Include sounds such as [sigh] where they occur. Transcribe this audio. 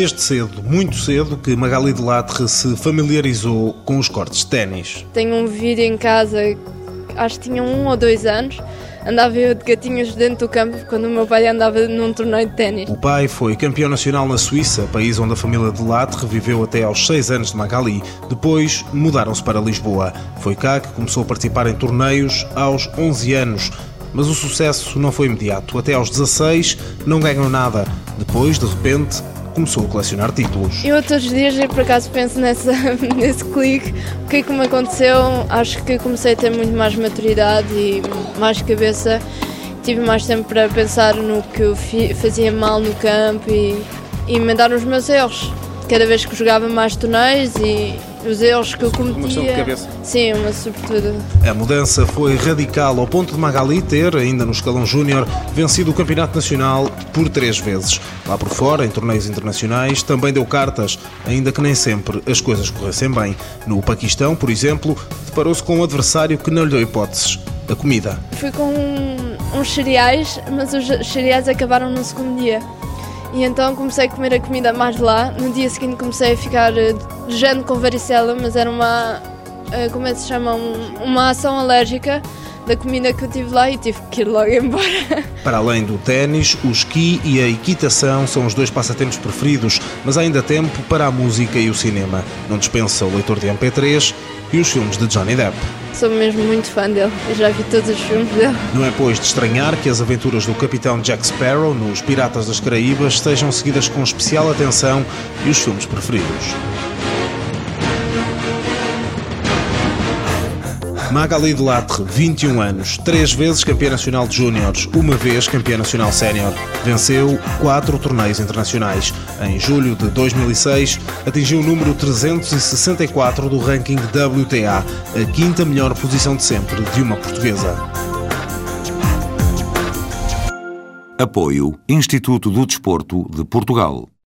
Desde cedo, muito cedo, que Magali de Latre se familiarizou com os cortes de ténis. Tenho um vídeo em casa, acho que tinha um ou dois anos, andava eu de gatinhos dentro do campo quando o meu pai andava num torneio de ténis. O pai foi campeão nacional na Suíça, país onde a família de Latre viveu até aos 6 anos de Magali. Depois mudaram-se para Lisboa. Foi cá que começou a participar em torneios aos 11 anos. Mas o sucesso não foi imediato. Até aos 16 não ganhou nada. Depois, de repente, começou a colecionar títulos. Eu todos os dias, por acaso, penso nessa, [laughs] nesse clique, o que é que me aconteceu. Acho que comecei a ter muito mais maturidade e mais cabeça. Tive mais tempo para pensar no que eu fazia mal no campo e, e emendar os meus erros. Cada vez que jogava mais torneios e os erros que eu cometia. Uma questão de cabeça. Sim, uma sobretudo. A mudança foi radical ao ponto de Magali ter, ainda no escalão júnior, vencido o Campeonato Nacional por três vezes. Lá por fora, em torneios internacionais, também deu cartas, ainda que nem sempre as coisas corressem bem. No Paquistão, por exemplo, deparou-se com um adversário que não lhe deu hipóteses: a comida. Fui com uns cereais, mas os cereais acabaram no segundo dia. E então comecei a comer a comida mais lá. No dia seguinte comecei a ficar jante com varicela, mas era uma, eh, como é que se chama, uma ação alérgica da comida que eu tive lá e tive que ir logo [laughs] embora. Para além do ténis, o esqui e a equitação são os dois passatempos preferidos, mas há ainda tempo para a música e o cinema. Não dispensa o leitor de MP3 e os filmes de Johnny Depp. Sou mesmo muito fã dele, eu já vi todos os filmes dele. Não é, pois, de estranhar que as aventuras do Capitão Jack Sparrow nos Piratas das Caraíbas sejam seguidas com especial atenção e os filmes preferidos. Magali de Latre, 21 anos, três vezes campeã nacional de júniores, uma vez campeã nacional sénior. Venceu quatro torneios internacionais. Em julho de 2006, atingiu o número 364 do ranking WTA, a quinta melhor posição de sempre de uma portuguesa. Apoio Instituto do Desporto de Portugal.